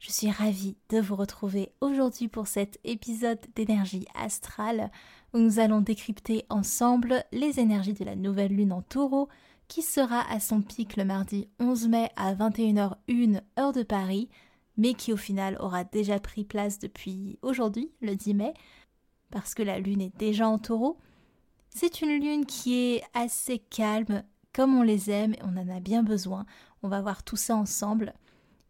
Je suis ravie de vous retrouver aujourd'hui pour cet épisode d'énergie astrale où nous allons décrypter ensemble les énergies de la nouvelle lune en taureau qui sera à son pic le mardi 11 mai à 21h01 heure de Paris, mais qui au final aura déjà pris place depuis aujourd'hui, le 10 mai, parce que la lune est déjà en taureau. C'est une lune qui est assez calme, comme on les aime, et on en a bien besoin. On va voir tout ça ensemble.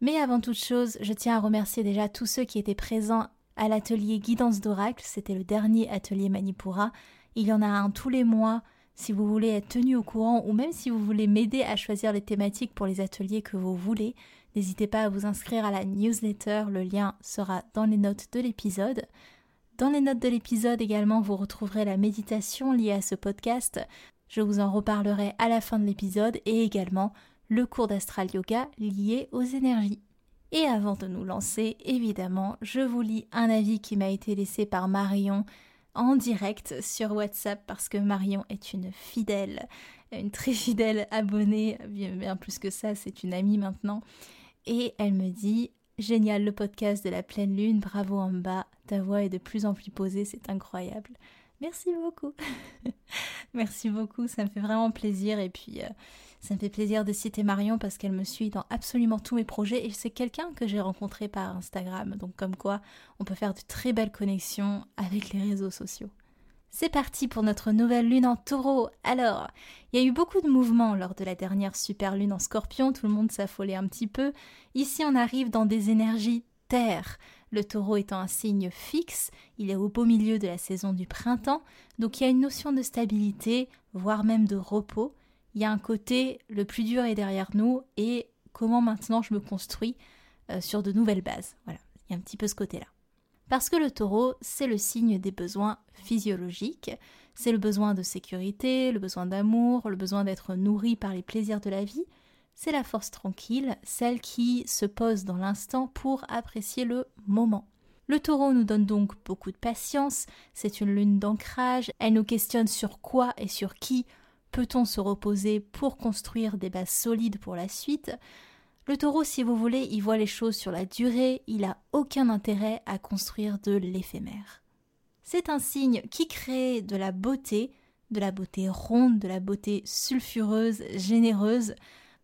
Mais avant toute chose, je tiens à remercier déjà tous ceux qui étaient présents à l'atelier Guidance d'Oracle. C'était le dernier atelier Manipura. Il y en a un tous les mois si vous voulez être tenu au courant ou même si vous voulez m'aider à choisir les thématiques pour les ateliers que vous voulez. N'hésitez pas à vous inscrire à la newsletter, le lien sera dans les notes de l'épisode. Dans les notes de l'épisode également, vous retrouverez la méditation liée à ce podcast. Je vous en reparlerai à la fin de l'épisode et également le cours d'astral yoga lié aux énergies. Et avant de nous lancer, évidemment, je vous lis un avis qui m'a été laissé par Marion en direct sur WhatsApp parce que Marion est une fidèle, une très fidèle abonnée, bien, plus que ça, c'est une amie maintenant. Et elle me dit Génial le podcast de la pleine lune, bravo en bas, ta voix est de plus en plus posée, c'est incroyable. Merci beaucoup. Merci beaucoup, ça me fait vraiment plaisir et puis euh, ça me fait plaisir de citer Marion parce qu'elle me suit dans absolument tous mes projets et c'est quelqu'un que j'ai rencontré par Instagram. Donc comme quoi, on peut faire de très belles connexions avec les réseaux sociaux. C'est parti pour notre nouvelle lune en taureau. Alors, il y a eu beaucoup de mouvements lors de la dernière super lune en scorpion, tout le monde s'affolait un petit peu. Ici, on arrive dans des énergies terre. Le taureau étant un signe fixe, il est au beau milieu de la saison du printemps, donc il y a une notion de stabilité, voire même de repos il y a un côté le plus dur est derrière nous et comment maintenant je me construis euh, sur de nouvelles bases. Voilà, il y a un petit peu ce côté-là. Parce que le taureau, c'est le signe des besoins physiologiques, c'est le besoin de sécurité, le besoin d'amour, le besoin d'être nourri par les plaisirs de la vie, c'est la force tranquille, celle qui se pose dans l'instant pour apprécier le moment. Le taureau nous donne donc beaucoup de patience, c'est une lune d'ancrage, elle nous questionne sur quoi et sur qui Peut-on se reposer pour construire des bases solides pour la suite? Le taureau, si vous voulez, il voit les choses sur la durée, il n'a aucun intérêt à construire de l'éphémère. C'est un signe qui crée de la beauté, de la beauté ronde, de la beauté sulfureuse, généreuse,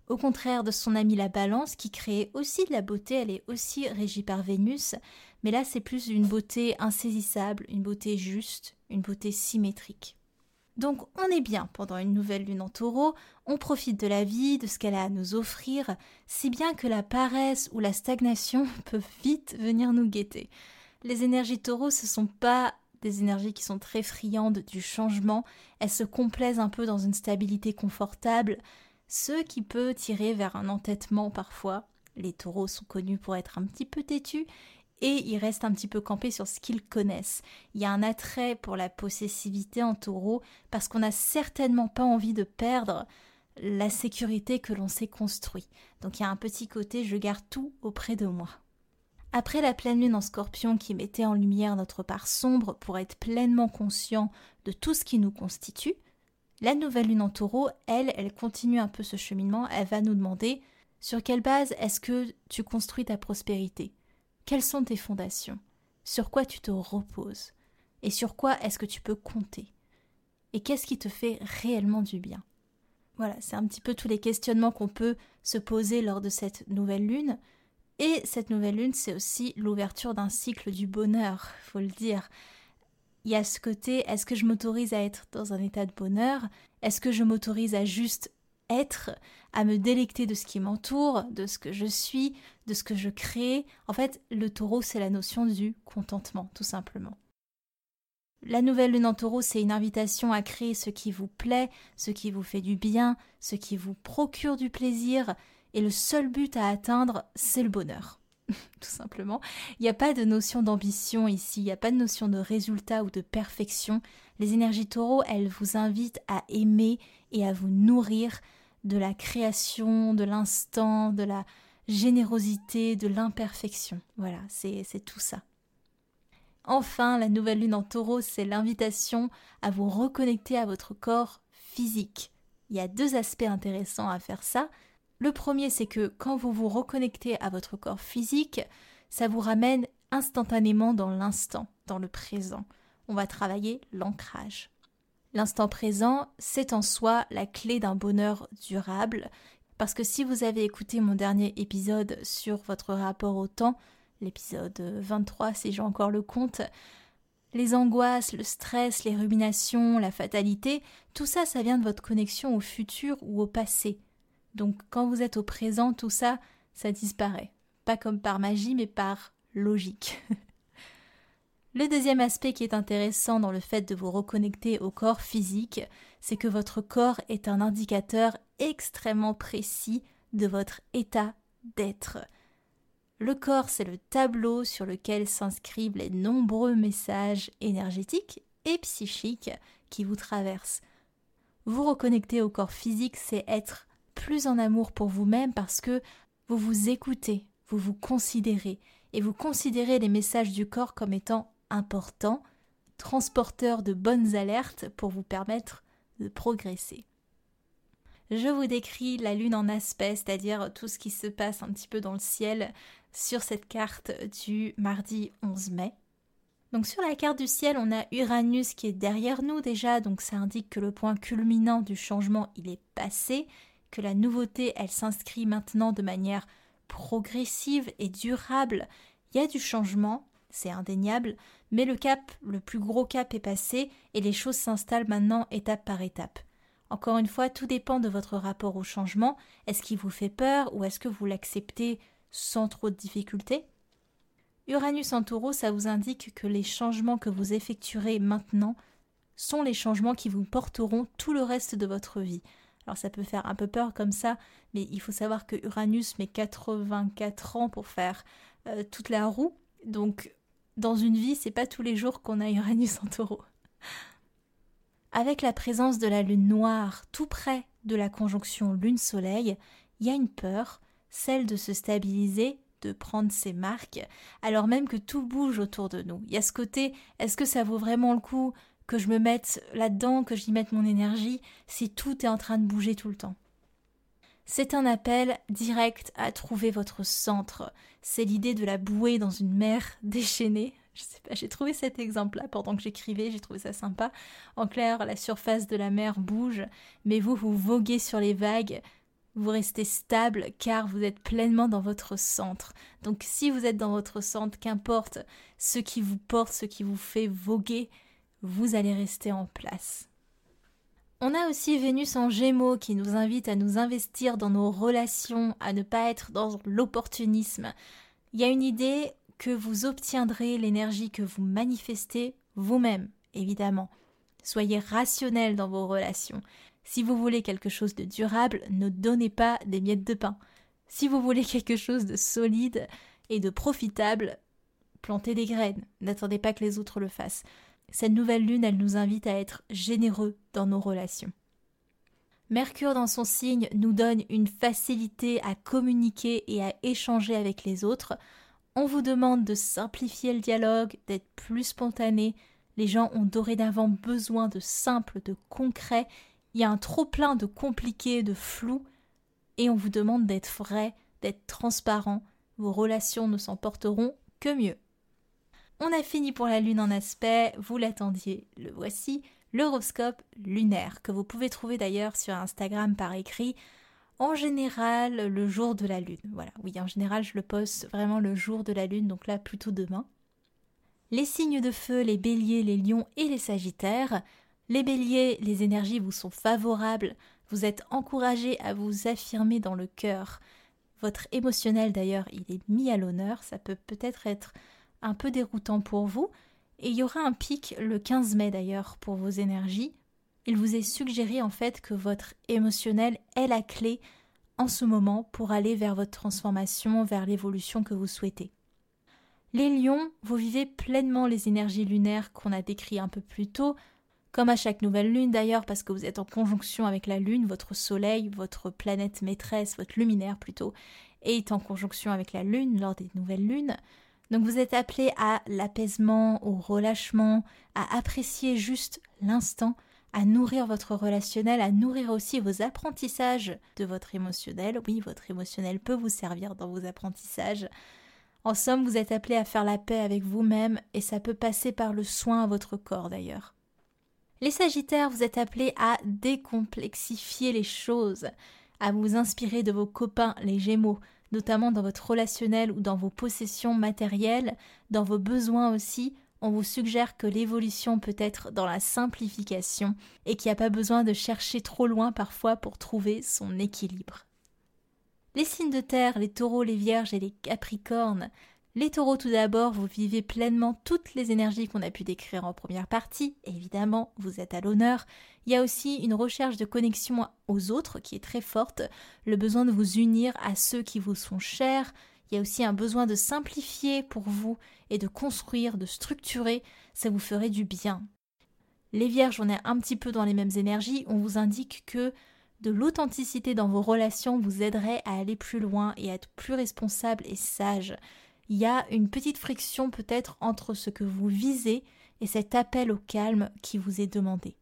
au contraire de son ami la balance qui crée aussi de la beauté, elle est aussi régie par Vénus, mais là c'est plus une beauté insaisissable, une beauté juste, une beauté symétrique. Donc on est bien pendant une nouvelle lune en taureau, on profite de la vie, de ce qu'elle a à nous offrir, si bien que la paresse ou la stagnation peuvent vite venir nous guetter. Les énergies taureaux, ce sont pas des énergies qui sont très friandes du changement, elles se complaisent un peu dans une stabilité confortable, ce qui peut tirer vers un entêtement parfois. Les taureaux sont connus pour être un petit peu têtus et ils restent un petit peu campés sur ce qu'ils connaissent. Il y a un attrait pour la possessivité en taureau parce qu'on n'a certainement pas envie de perdre la sécurité que l'on s'est construit. Donc il y a un petit côté je garde tout auprès de moi. Après la pleine lune en scorpion qui mettait en lumière notre part sombre pour être pleinement conscient de tout ce qui nous constitue, la nouvelle lune en taureau, elle, elle continue un peu ce cheminement, elle va nous demander sur quelle base est-ce que tu construis ta prospérité? Quelles sont tes fondations? Sur quoi tu te reposes? Et sur quoi est-ce que tu peux compter? Et qu'est-ce qui te fait réellement du bien? Voilà, c'est un petit peu tous les questionnements qu'on peut se poser lors de cette nouvelle lune. Et cette nouvelle lune, c'est aussi l'ouverture d'un cycle du bonheur, faut le dire. Il y a ce côté, est-ce que je m'autorise à être dans un état de bonheur? Est-ce que je m'autorise à juste être, à me délecter de ce qui m'entoure, de ce que je suis, de ce que je crée. En fait, le taureau, c'est la notion du contentement, tout simplement. La nouvelle lune en taureau, c'est une invitation à créer ce qui vous plaît, ce qui vous fait du bien, ce qui vous procure du plaisir, et le seul but à atteindre, c'est le bonheur. tout simplement. Il n'y a pas de notion d'ambition ici, il n'y a pas de notion de résultat ou de perfection. Les énergies taureaux, elles vous invitent à aimer et à vous nourrir de la création, de l'instant, de la générosité, de l'imperfection. Voilà, c'est tout ça. Enfin, la nouvelle lune en taureau, c'est l'invitation à vous reconnecter à votre corps physique. Il y a deux aspects intéressants à faire ça. Le premier, c'est que quand vous vous reconnectez à votre corps physique, ça vous ramène instantanément dans l'instant, dans le présent. On va travailler l'ancrage. L'instant présent, c'est en soi la clé d'un bonheur durable, parce que si vous avez écouté mon dernier épisode sur votre rapport au temps, l'épisode 23 si j'ai encore le compte, les angoisses, le stress, les ruminations, la fatalité, tout ça, ça vient de votre connexion au futur ou au passé. Donc quand vous êtes au présent, tout ça, ça disparaît. Pas comme par magie, mais par logique. le deuxième aspect qui est intéressant dans le fait de vous reconnecter au corps physique, c'est que votre corps est un indicateur extrêmement précis de votre état d'être. Le corps, c'est le tableau sur lequel s'inscrivent les nombreux messages énergétiques et psychiques qui vous traversent. Vous reconnecter au corps physique, c'est être plus en amour pour vous-même parce que vous vous écoutez, vous vous considérez, et vous considérez les messages du corps comme étant importants, transporteurs de bonnes alertes pour vous permettre de progresser je vous décris la Lune en aspect, c'est-à-dire tout ce qui se passe un petit peu dans le ciel sur cette carte du mardi 11 mai. Donc sur la carte du ciel, on a Uranus qui est derrière nous déjà, donc ça indique que le point culminant du changement, il est passé, que la nouveauté, elle s'inscrit maintenant de manière progressive et durable. Il y a du changement, c'est indéniable, mais le cap, le plus gros cap est passé et les choses s'installent maintenant étape par étape. Encore une fois, tout dépend de votre rapport au changement. Est-ce qu'il vous fait peur ou est-ce que vous l'acceptez sans trop de difficultés? Uranus en taureau, ça vous indique que les changements que vous effectuerez maintenant sont les changements qui vous porteront tout le reste de votre vie. Alors ça peut faire un peu peur comme ça, mais il faut savoir que Uranus met 84 ans pour faire euh, toute la roue. Donc dans une vie, c'est pas tous les jours qu'on a Uranus en taureau. Avec la présence de la lune noire tout près de la conjonction lune-soleil, il y a une peur, celle de se stabiliser, de prendre ses marques, alors même que tout bouge autour de nous. Il y a ce côté, est-ce que ça vaut vraiment le coup que je me mette là-dedans, que j'y mette mon énergie, si tout est en train de bouger tout le temps? C'est un appel direct à trouver votre centre. C'est l'idée de la bouée dans une mer déchaînée, je sais pas, j'ai trouvé cet exemple-là pendant que j'écrivais, j'ai trouvé ça sympa. En clair, la surface de la mer bouge, mais vous, vous voguez sur les vagues, vous restez stable car vous êtes pleinement dans votre centre. Donc si vous êtes dans votre centre, qu'importe ce qui vous porte, ce qui vous fait voguer, vous allez rester en place. On a aussi Vénus en Gémeaux qui nous invite à nous investir dans nos relations, à ne pas être dans l'opportunisme. Il y a une idée que vous obtiendrez l'énergie que vous manifestez vous-même, évidemment. Soyez rationnel dans vos relations. Si vous voulez quelque chose de durable, ne donnez pas des miettes de pain. Si vous voulez quelque chose de solide et de profitable, plantez des graines. N'attendez pas que les autres le fassent. Cette nouvelle lune, elle nous invite à être généreux dans nos relations. Mercure dans son signe nous donne une facilité à communiquer et à échanger avec les autres. On vous demande de simplifier le dialogue, d'être plus spontané. Les gens ont dorénavant besoin de simple, de concret. Il y a un trop plein de compliqué, de flou. Et on vous demande d'être vrai, d'être transparent. Vos relations ne s'en porteront que mieux. On a fini pour la lune en aspect, vous l'attendiez, le voici, l'horoscope lunaire, que vous pouvez trouver d'ailleurs sur Instagram par écrit en général le jour de la lune. Voilà, oui, en général je le poste vraiment le jour de la lune, donc là plutôt demain. Les signes de feu, les béliers, les lions et les sagittaires. Les béliers, les énergies vous sont favorables, Vous êtes encouragé à vous affirmer dans le cœur. Votre émotionnel d'ailleurs, il est mis à l'honneur, ça peut peut-être être un peu déroutant pour vous. Et il y aura un pic le 15 mai d'ailleurs pour vos énergies. Il vous est suggéré en fait que votre émotionnel est la clé en ce moment pour aller vers votre transformation, vers l'évolution que vous souhaitez. Les lions, vous vivez pleinement les énergies lunaires qu'on a décrites un peu plus tôt, comme à chaque nouvelle lune d'ailleurs, parce que vous êtes en conjonction avec la lune, votre soleil, votre planète maîtresse, votre luminaire plutôt, est en conjonction avec la lune lors des nouvelles lunes. Donc vous êtes appelé à l'apaisement, au relâchement, à apprécier juste l'instant, à nourrir votre relationnel, à nourrir aussi vos apprentissages de votre émotionnel. Oui, votre émotionnel peut vous servir dans vos apprentissages. En somme, vous êtes appelé à faire la paix avec vous-même et ça peut passer par le soin à votre corps d'ailleurs. Les Sagittaires, vous êtes appelés à décomplexifier les choses, à vous inspirer de vos copains, les Gémeaux, notamment dans votre relationnel ou dans vos possessions matérielles, dans vos besoins aussi. On vous suggère que l'évolution peut être dans la simplification et qu'il n'y a pas besoin de chercher trop loin parfois pour trouver son équilibre. Les signes de terre, les taureaux, les vierges et les capricornes, les taureaux tout d'abord, vous vivez pleinement toutes les énergies qu'on a pu décrire en première partie, évidemment, vous êtes à l'honneur. Il y a aussi une recherche de connexion aux autres qui est très forte, le besoin de vous unir à ceux qui vous sont chers, il y a aussi un besoin de simplifier pour vous et de construire, de structurer, ça vous ferait du bien. Les vierges, on est un petit peu dans les mêmes énergies, on vous indique que de l'authenticité dans vos relations vous aiderait à aller plus loin et à être plus responsable et sage il y a une petite friction peut-être entre ce que vous visez et cet appel au calme qui vous est demandé.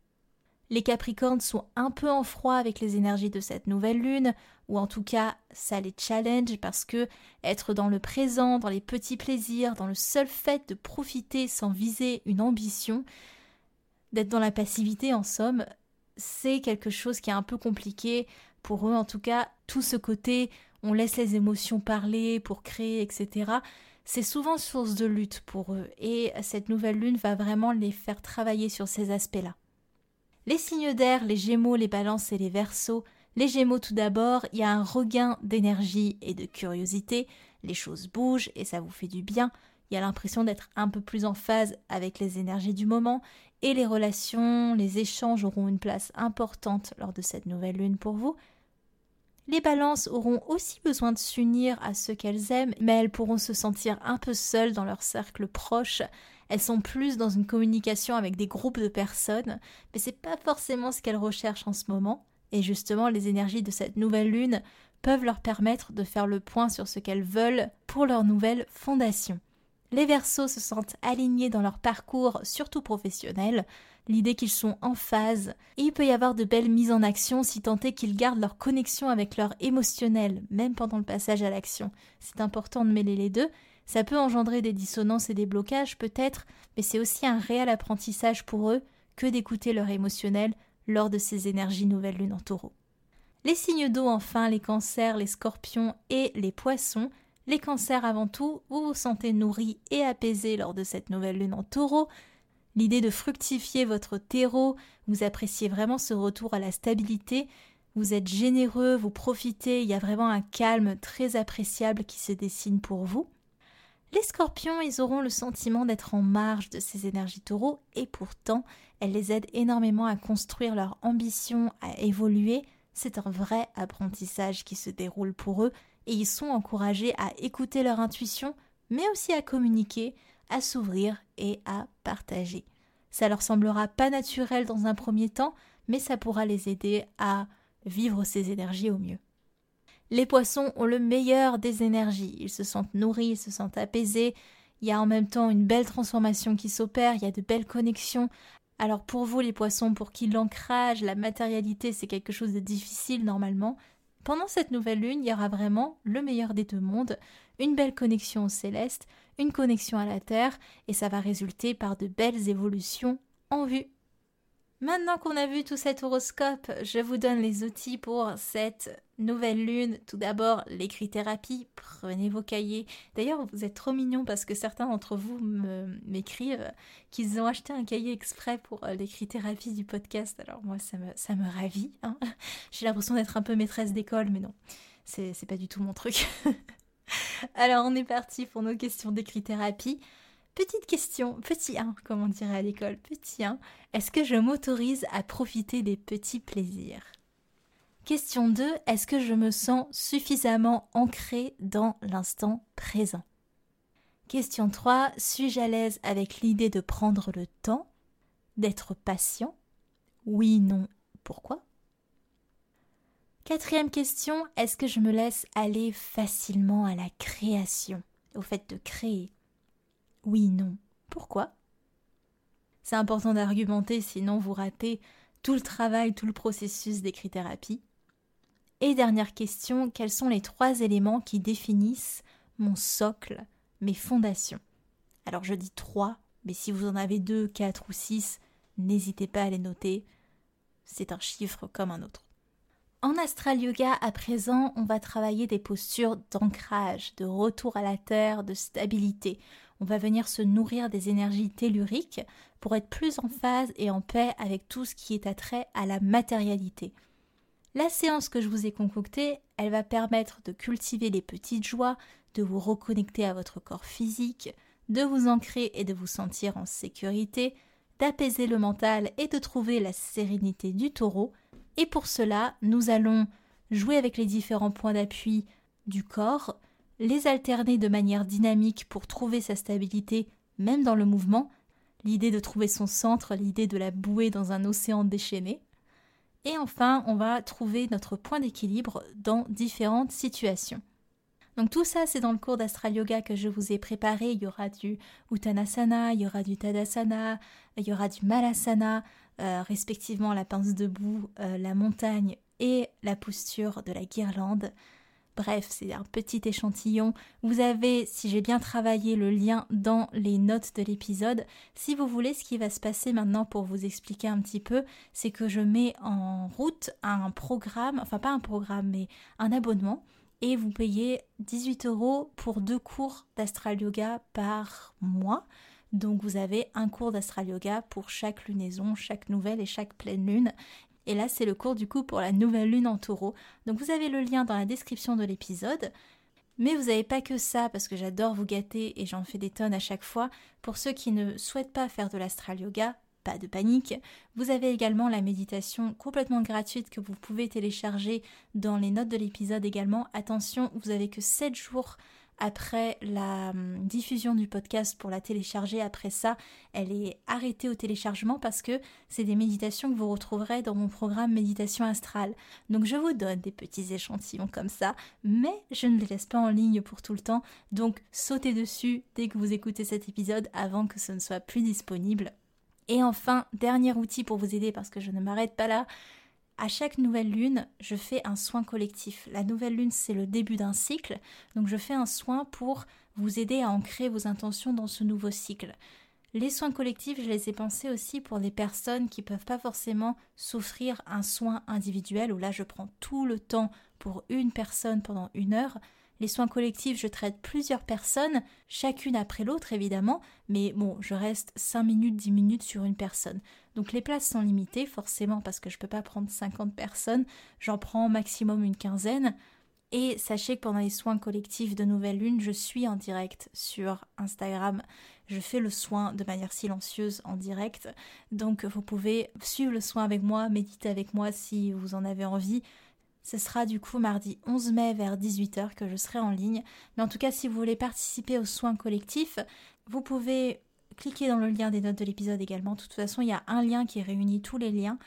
Les Capricornes sont un peu en froid avec les énergies de cette nouvelle lune, ou en tout cas ça les challenge parce que être dans le présent, dans les petits plaisirs, dans le seul fait de profiter sans viser une ambition, d'être dans la passivité en somme, c'est quelque chose qui est un peu compliqué pour eux en tout cas, tout ce côté on laisse les émotions parler pour créer, etc. C'est souvent source de lutte pour eux et cette nouvelle lune va vraiment les faire travailler sur ces aspects-là. Les signes d'air, les gémeaux, les balances et les versos. Les gémeaux tout d'abord, il y a un regain d'énergie et de curiosité, les choses bougent et ça vous fait du bien, il y a l'impression d'être un peu plus en phase avec les énergies du moment et les relations, les échanges auront une place importante lors de cette nouvelle lune pour vous. Les balances auront aussi besoin de s'unir à ceux qu'elles aiment, mais elles pourront se sentir un peu seules dans leur cercle proche. Elles sont plus dans une communication avec des groupes de personnes, mais c'est pas forcément ce qu'elles recherchent en ce moment. Et justement, les énergies de cette nouvelle lune peuvent leur permettre de faire le point sur ce qu'elles veulent pour leur nouvelle fondation. Les Verseaux se sentent alignés dans leur parcours, surtout professionnel, l'idée qu'ils sont en phase, et il peut y avoir de belles mises en action si tant est qu'ils gardent leur connexion avec leur émotionnel, même pendant le passage à l'action. C'est important de mêler les deux. Ça peut engendrer des dissonances et des blocages peut-être, mais c'est aussi un réel apprentissage pour eux que d'écouter leur émotionnel lors de ces énergies nouvelles lunes en taureau. Les signes d'eau enfin, les cancers, les scorpions et les poissons. Les cancers avant tout, vous vous sentez nourris et apaisés lors de cette nouvelle lune en taureau, l'idée de fructifier votre terreau, vous appréciez vraiment ce retour à la stabilité, vous êtes généreux, vous profitez, il y a vraiment un calme très appréciable qui se dessine pour vous. Les scorpions, ils auront le sentiment d'être en marge de ces énergies taureaux et pourtant, elles les aident énormément à construire leur ambition, à évoluer. C'est un vrai apprentissage qui se déroule pour eux et ils sont encouragés à écouter leur intuition, mais aussi à communiquer, à s'ouvrir et à partager. Ça leur semblera pas naturel dans un premier temps, mais ça pourra les aider à vivre ces énergies au mieux. Les poissons ont le meilleur des énergies, ils se sentent nourris, ils se sentent apaisés, il y a en même temps une belle transformation qui s'opère, il y a de belles connexions. Alors pour vous les poissons, pour qui l'ancrage, la matérialité c'est quelque chose de difficile normalement, pendant cette nouvelle lune, il y aura vraiment le meilleur des deux mondes, une belle connexion au céleste, une connexion à la Terre, et ça va résulter par de belles évolutions en vue. Maintenant qu'on a vu tout cet horoscope, je vous donne les outils pour cette nouvelle lune. Tout d'abord, l'écrit-thérapie. Prenez vos cahiers. D'ailleurs, vous êtes trop mignons parce que certains d'entre vous m'écrivent qu'ils ont acheté un cahier exprès pour euh, l'écrit-thérapie du podcast. Alors moi, ça me, ça ravit. Hein. J'ai l'impression d'être un peu maîtresse d'école, mais non, c'est pas du tout mon truc. Alors, on est parti pour nos questions d'écrit-thérapie. Petite question, petit 1, comme on dirait à l'école, petit 1, est-ce que je m'autorise à profiter des petits plaisirs? Question 2, est-ce que je me sens suffisamment ancré dans l'instant présent? Question 3, suis-je à l'aise avec l'idée de prendre le temps, d'être patient? Oui, non, pourquoi? Quatrième question, est-ce que je me laisse aller facilement à la création, au fait de créer oui, non. Pourquoi? C'est important d'argumenter, sinon vous ratez tout le travail, tout le processus d'écrit-thérapie. Et dernière question, quels sont les trois éléments qui définissent mon socle, mes fondations? Alors je dis trois, mais si vous en avez deux, quatre ou six, n'hésitez pas à les noter. C'est un chiffre comme un autre. En astral yoga, à présent, on va travailler des postures d'ancrage, de retour à la terre, de stabilité on va venir se nourrir des énergies telluriques pour être plus en phase et en paix avec tout ce qui est attrait à la matérialité. La séance que je vous ai concoctée, elle va permettre de cultiver les petites joies, de vous reconnecter à votre corps physique, de vous ancrer et de vous sentir en sécurité, d'apaiser le mental et de trouver la sérénité du taureau. Et pour cela, nous allons jouer avec les différents points d'appui du corps, les alterner de manière dynamique pour trouver sa stabilité même dans le mouvement, l'idée de trouver son centre, l'idée de la bouée dans un océan déchaîné. Et enfin, on va trouver notre point d'équilibre dans différentes situations. Donc tout ça, c'est dans le cours d'Astral Yoga que je vous ai préparé. Il y aura du Uttanasana, il y aura du Tadasana, il y aura du Malasana, euh, respectivement la pince debout, euh, la montagne et la posture de la guirlande. Bref, c'est un petit échantillon. Vous avez, si j'ai bien travaillé, le lien dans les notes de l'épisode. Si vous voulez, ce qui va se passer maintenant pour vous expliquer un petit peu, c'est que je mets en route un programme, enfin pas un programme, mais un abonnement. Et vous payez 18 euros pour deux cours d'astral yoga par mois. Donc vous avez un cours d'astral yoga pour chaque lunaison, chaque nouvelle et chaque pleine lune. Et là, c'est le cours du coup pour la nouvelle lune en taureau. Donc vous avez le lien dans la description de l'épisode. Mais vous n'avez pas que ça, parce que j'adore vous gâter et j'en fais des tonnes à chaque fois. Pour ceux qui ne souhaitent pas faire de l'astral yoga, pas de panique. Vous avez également la méditation complètement gratuite que vous pouvez télécharger dans les notes de l'épisode également. Attention, vous avez que 7 jours après la hum, diffusion du podcast pour la télécharger. Après ça, elle est arrêtée au téléchargement parce que c'est des méditations que vous retrouverez dans mon programme Méditation Astrale. Donc je vous donne des petits échantillons comme ça, mais je ne les laisse pas en ligne pour tout le temps. Donc sautez dessus dès que vous écoutez cet épisode avant que ce ne soit plus disponible. Et enfin, dernier outil pour vous aider parce que je ne m'arrête pas là, à chaque nouvelle lune, je fais un soin collectif. La nouvelle lune, c'est le début d'un cycle, donc je fais un soin pour vous aider à ancrer vos intentions dans ce nouveau cycle. Les soins collectifs, je les ai pensés aussi pour des personnes qui ne peuvent pas forcément souffrir un soin individuel où là je prends tout le temps pour une personne pendant une heure. Les soins collectifs, je traite plusieurs personnes, chacune après l'autre évidemment, mais bon, je reste 5 minutes, 10 minutes sur une personne. Donc les places sont limitées forcément parce que je ne peux pas prendre 50 personnes, j'en prends maximum une quinzaine. Et sachez que pendant les soins collectifs de Nouvelle Lune, je suis en direct sur Instagram. Je fais le soin de manière silencieuse en direct. Donc vous pouvez suivre le soin avec moi, méditer avec moi si vous en avez envie. Ce sera du coup mardi 11 mai vers 18h que je serai en ligne. Mais en tout cas, si vous voulez participer aux soins collectifs, vous pouvez cliquer dans le lien des notes de l'épisode également. De toute façon, il y a un lien qui réunit tous les liens.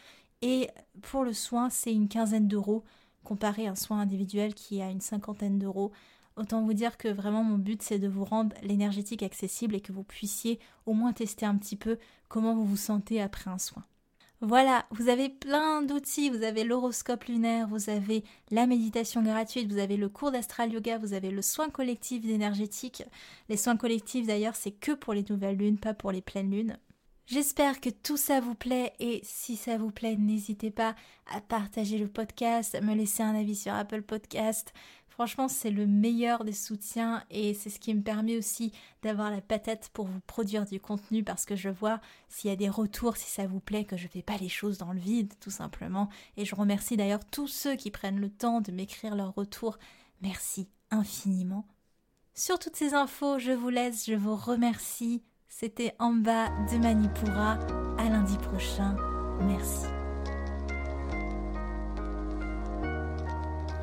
Et pour le soin, c'est une quinzaine d'euros comparé à un soin individuel qui a une cinquantaine d'euros. Autant vous dire que vraiment mon but c'est de vous rendre l'énergétique accessible et que vous puissiez au moins tester un petit peu comment vous vous sentez après un soin. Voilà, vous avez plein d'outils, vous avez l'horoscope lunaire, vous avez la méditation gratuite, vous avez le cours d'astral yoga, vous avez le soin collectif d'énergétique. Les soins collectifs d'ailleurs, c'est que pour les nouvelles lunes, pas pour les pleines lunes. J'espère que tout ça vous plaît et si ça vous plaît, n'hésitez pas à partager le podcast, à me laisser un avis sur Apple Podcast. Franchement, c'est le meilleur des soutiens et c'est ce qui me permet aussi d'avoir la patate pour vous produire du contenu parce que je vois s'il y a des retours, si ça vous plaît, que je ne fais pas les choses dans le vide, tout simplement. Et je remercie d'ailleurs tous ceux qui prennent le temps de m'écrire leurs retours. Merci infiniment. Sur toutes ces infos, je vous laisse, je vous remercie. C'était en bas de Manipura. À lundi prochain. Merci.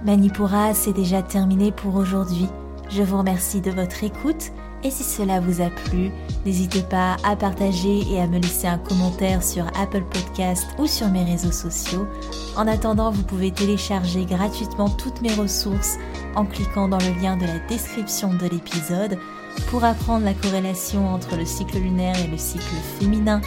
Manipura, c'est déjà terminé pour aujourd'hui. Je vous remercie de votre écoute et si cela vous a plu, n'hésitez pas à partager et à me laisser un commentaire sur Apple Podcast ou sur mes réseaux sociaux. En attendant, vous pouvez télécharger gratuitement toutes mes ressources en cliquant dans le lien de la description de l'épisode pour apprendre la corrélation entre le cycle lunaire et le cycle féminin,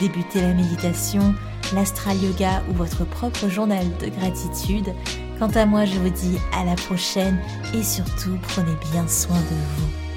débuter la méditation, l'astral yoga ou votre propre journal de gratitude. Quant à moi, je vous dis à la prochaine et surtout prenez bien soin de vous.